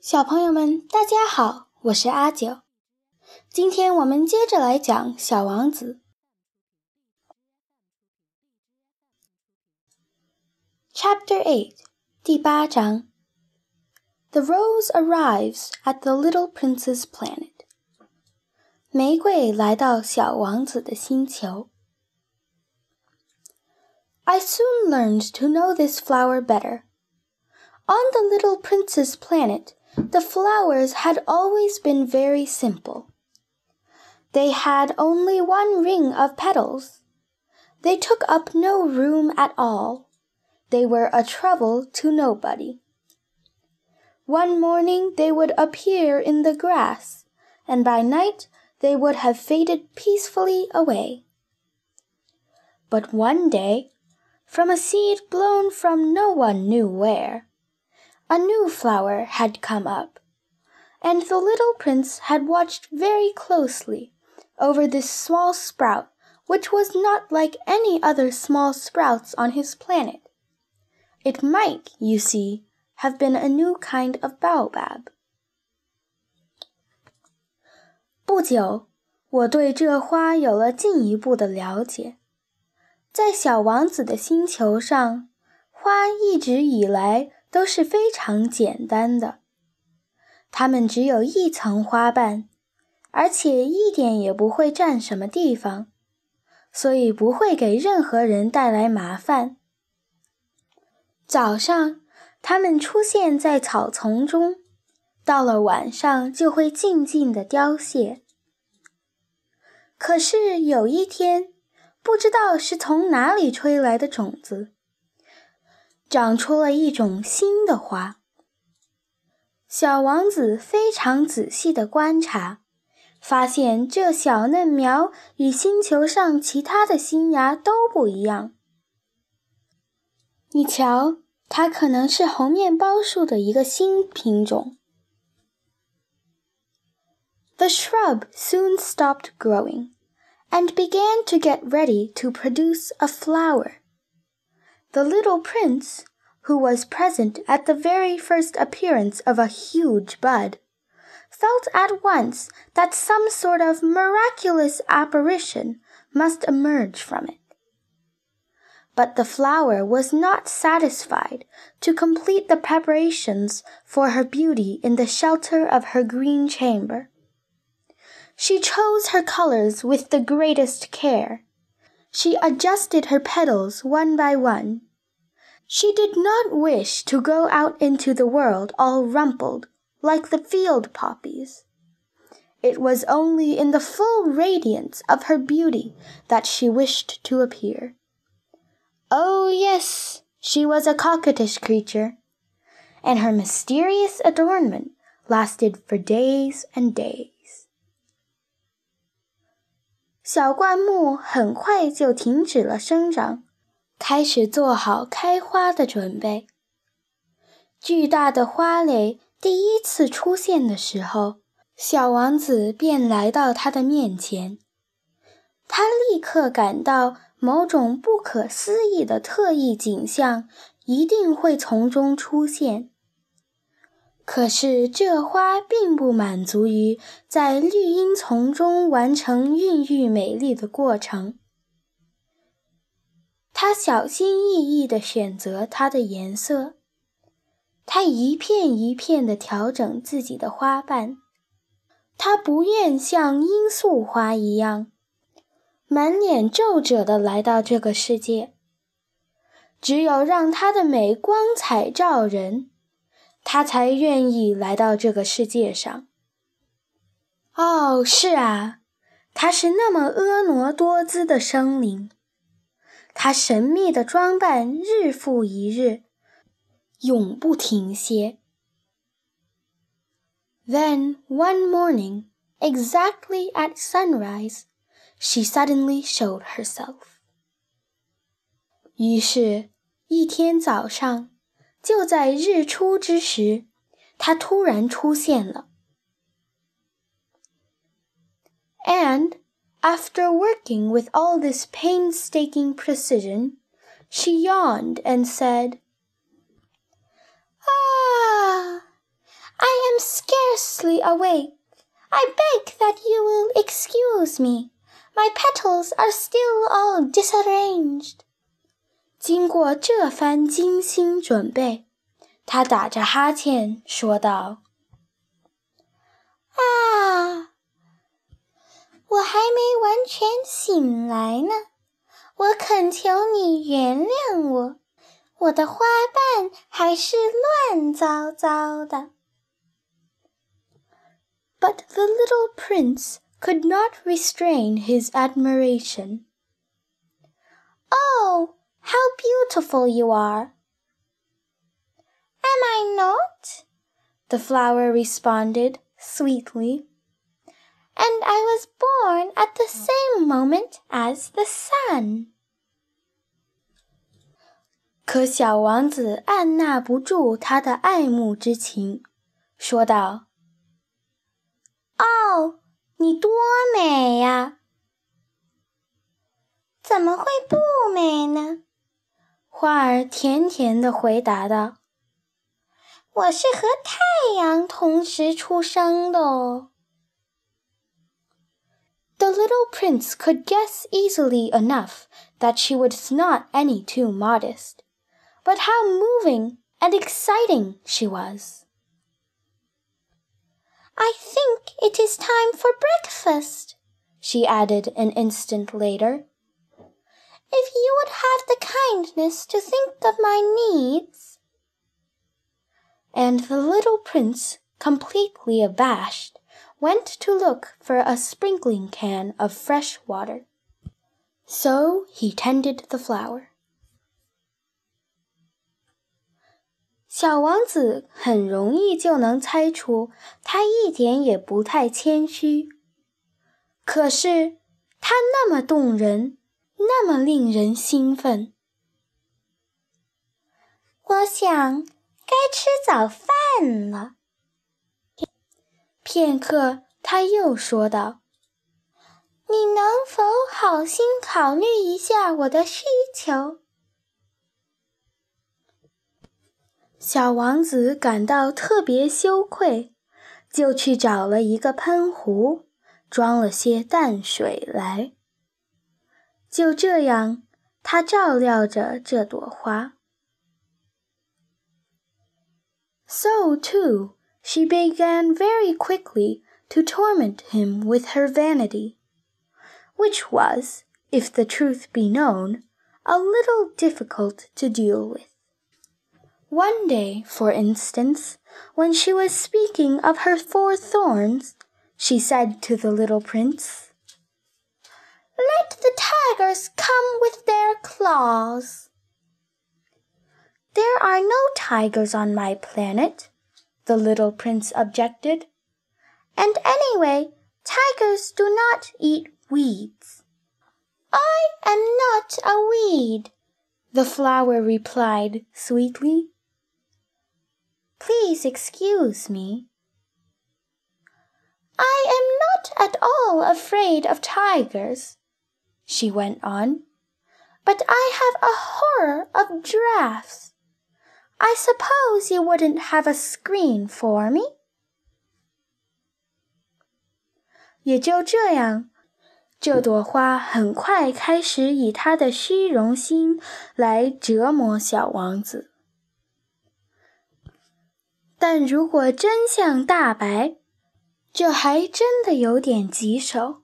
小朋友们，大家好，我是阿九。今天我们接着来讲《小王子》Chapter Eight，第八章。The rose arrives at the little prince's planet。玫瑰来到小王子的星球。I soon learned to know this flower better. On the little prince's planet, the flowers had always been very simple. They had only one ring of petals. They took up no room at all. They were a trouble to nobody. One morning they would appear in the grass, and by night they would have faded peacefully away. But one day, from a seed blown from no one knew where, a new flower had come up, and the little prince had watched very closely over this small sprout which was not like any other small sprouts on his planet. It might, you see, have been a new kind of baobab. 不久，我对这花有了进一步的了解。在小王子的星球上，花一直以来 都是非常简单的，它们只有一层花瓣，而且一点也不会占什么地方，所以不会给任何人带来麻烦。早上，它们出现在草丛中，到了晚上就会静静的凋谢。可是有一天，不知道是从哪里吹来的种子。长出了一种新的花。小王子非常仔细地观察，发现这小嫩苗与星球上其他的新芽都不一样。你瞧，它可能是红面包树的一个新品种。The shrub soon stopped growing, and began to get ready to produce a flower. The little prince, who was present at the very first appearance of a huge bud, felt at once that some sort of miraculous apparition must emerge from it. But the flower was not satisfied to complete the preparations for her beauty in the shelter of her green chamber. She chose her colors with the greatest care she adjusted her petals one by one. She did not wish to go out into the world all rumpled, like the field poppies. It was only in the full radiance of her beauty that she wished to appear. Oh, yes, she was a coquettish creature, and her mysterious adornment lasted for days and days. 小灌木很快就停止了生长，开始做好开花的准备。巨大的花蕾第一次出现的时候，小王子便来到他的面前。他立刻感到某种不可思议的特异景象一定会从中出现。可是这花并不满足于在绿荫丛中完成孕育美丽的过程。它小心翼翼地选择它的颜色，它一片一片地调整自己的花瓣。它不愿像罂粟花一样，满脸皱褶地来到这个世界。只有让它的美光彩照人。他才愿意来到这个世界上。哦，是啊，他是那么婀娜多姿的生灵。他神秘的装扮日复一日，永不停歇。Then one morning, exactly at sunrise, she suddenly showed herself. 于是，一天早上。就在日出之时，它突然出现了。And after working with all this painstaking precision, she yawned and said, Ah, I am scarcely awake. I beg that you will excuse me. My petals are still all disarranged. 经过这番精心准备，他打着哈欠说道：“啊，我还没完全醒来呢。我恳求你原谅我，我的花瓣还是乱糟糟的。” But the little prince could not restrain his admiration. Oh, how beautiful you are! Am I not? The flower responded sweetly. And I was born at the same moment as the sun. 可小王子按捺不住他的爱慕之情，说道：“哦，你多美呀！怎么会不美呢？ 花儿甜甜地回答道：“我是和太阳同时出生的哦。” The little prince could guess easily enough that she was not any too modest, but how moving and exciting she was! I think it is time for breakfast, she added an instant later. If you would have the kindness to think of my needs. And the little prince, completely abashed, went to look for a sprinkling can of fresh water. So he tended the flower. 小王子很容易就能猜出，他一点也不太谦虚。可是他那么动人， 那么令人兴奋。我想该吃早饭了。片刻，他又说道：“你能否好心考虑一下我的需求？”小王子感到特别羞愧，就去找了一个喷壶，装了些淡水来。就这样，他照料着这朵花。So too, she began very quickly to torment him with her vanity, which was, if the truth be known, a little difficult to deal with. One day, for instance, when she was speaking of her four thorns, she said to the little prince, let the tigers come with their claws. There are no tigers on my planet, the little prince objected. And anyway, tigers do not eat weeds. I am not a weed, the flower replied sweetly. Please excuse me. I am not at all afraid of tigers, she went on, but I have a horror of drafts. I suppose you wouldn't have a screen for me? 也就这样，这朵花很快开始以它的虚荣心来折磨小王子。但如果真相大白，这还真的有点棘手。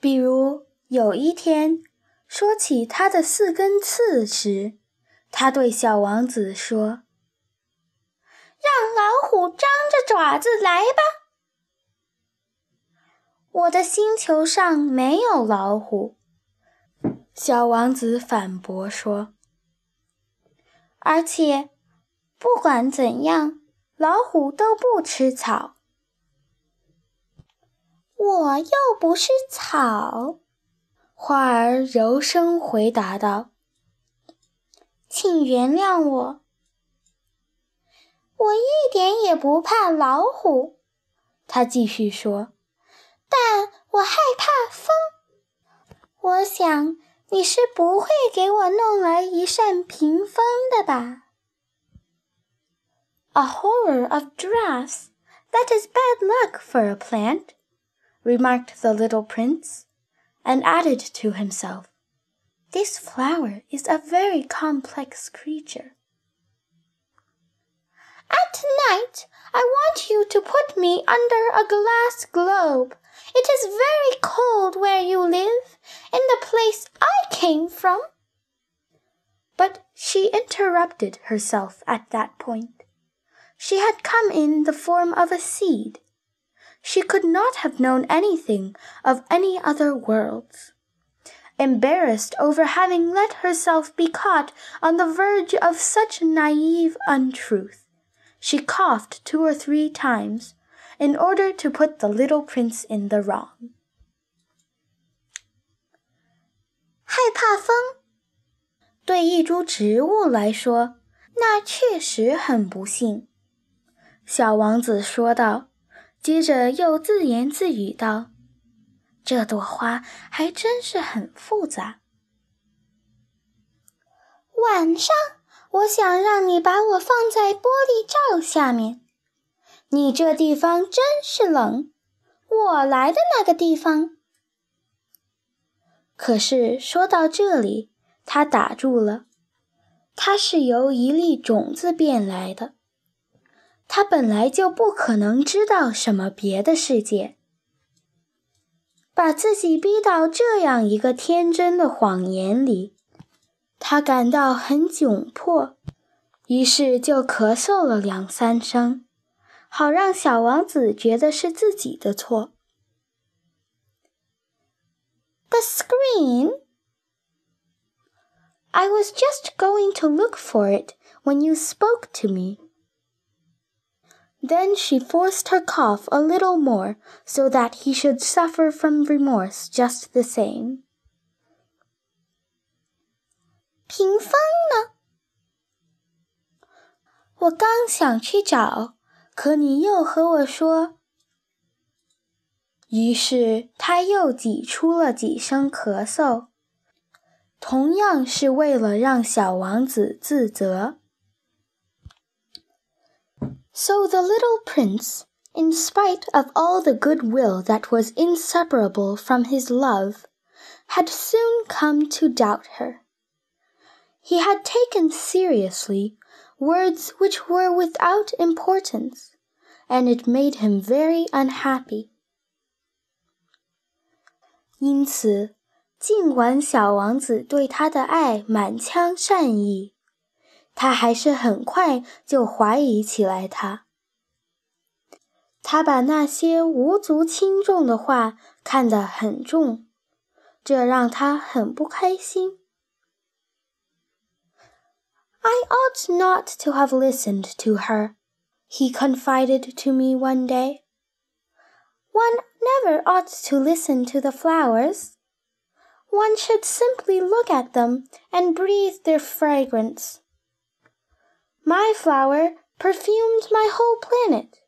比如 有一天，说起他的四根刺时，他对小王子说：“让老虎张着爪子来吧。”我的星球上没有老虎，小王子反驳说。而且。不管怎样，老虎都不吃草。我又不是草，花儿柔声回答道：“请原谅我，我一点也不怕老虎。”他继续说：“但我害怕风。我想你是不会给我弄来一扇屏风的吧？” A horror of drafts. That is bad luck for a plant, remarked the little prince, and added to himself, This flower is a very complex creature. At night, I want you to put me under a glass globe. It is very cold where you live, in the place I came from. But she interrupted herself at that point. She had come in the form of a seed She could not have known anything of any other worlds. Embarrassed over having let herself be caught on the verge of such naive untruth, she coughed two or three times in order to put the little prince in the wrong. 害怕风对一株植物来说，那确实很不幸。小王子说道， 接着又自言自语道：“这朵花还真是很复杂。”晚上，我想让你把我放在玻璃罩下面。你这地方真是冷，我来的那个地方。可是说到这里。他打住了，它是由一粒种子变来的。他本来就不可能知道什么别的世界，把自己逼到这样一个天真的谎言里，他感到很窘迫，于是就咳嗽了两三声，好让小王子觉得是自己的错。The screen. I was just going to look for it when you spoke to me. Then she forced her cough a little more so that he should suffer from remorse just the same. 屏风呢？我刚想去找，可你又和我说。于是他又挤出了几声咳嗽。同样是为了让小王子自责。 So the little prince, in spite of all the goodwill that was inseparable from his love, had soon come to doubt her. He had taken seriously words which were without importance, and it made him very unhappy. 因此，尽管小王子对他的爱满腔善意， 他还是很快就怀疑起来他。他把那些无足轻重的话看得很重，这让他很不开心。I ought not to have listened to her, he confided to me one day. One never ought to listen to the flowers. One should simply look at them and breathe their fragrance. My flower perfumed my whole planet.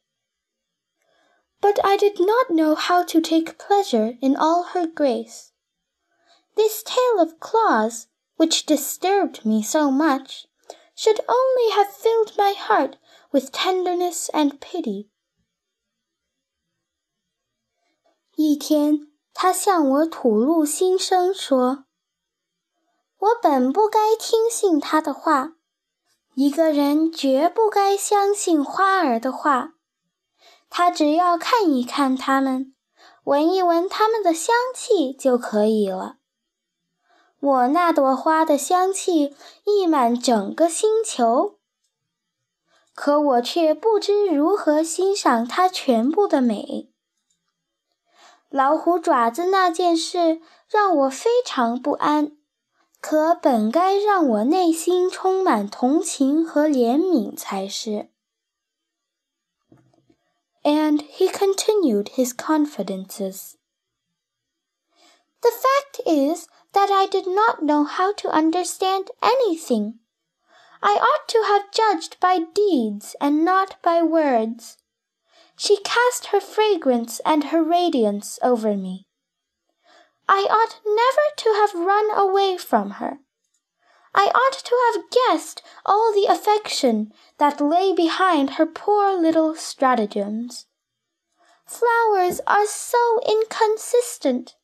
But I did not know how to take pleasure in all her grace. This tale of claws, which disturbed me so much, should only have filled my heart with tenderness and pity. 一天，他向我吐露心声，说：“我本不该听信他的话，一个人绝不该相信花儿的话。他只要看一看它们，闻一闻它们的香气就可以了。我那朵花的香气溢满整个星球，可我却不知如何欣赏它全部的美。”老虎爪子那件事让我非常不安，可本该让我内心充满同情和怜悯才是。And he continued his confidences. The fact is that I did not know how to understand anything. I ought to have judged by deeds and not by words. She cast her fragrance and her radiance over me. I ought never to have run away from her. I ought to have guessed all the affection that lay behind her poor little stratagems. Flowers are so inconsistent.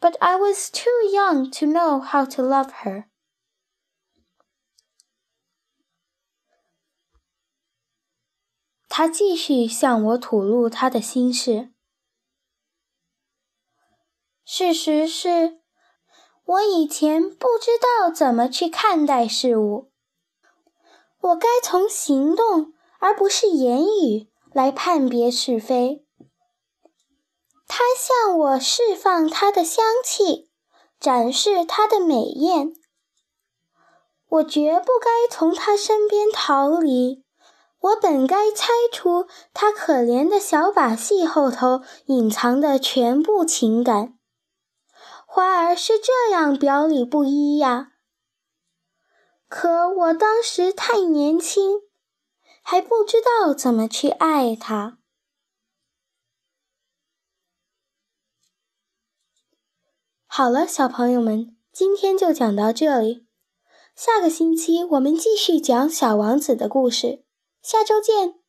But I was too young to know how to love her. 他继续向我吐露他的心事。 事实是，我以前不知道怎么去看待事物。我该从行动而不是言语来判别是非。他向我释放它的香气，展示它的美艳。我绝不该从他身边逃离。我本该猜出他可怜的小把戏后头隐藏的全部情感。花儿是这样表里不一呀。可我当时太年轻，还不知道怎么去爱它。好了，小朋友们，今天就讲到这里。下个星期我们继续讲《小王子》的故事。下周见。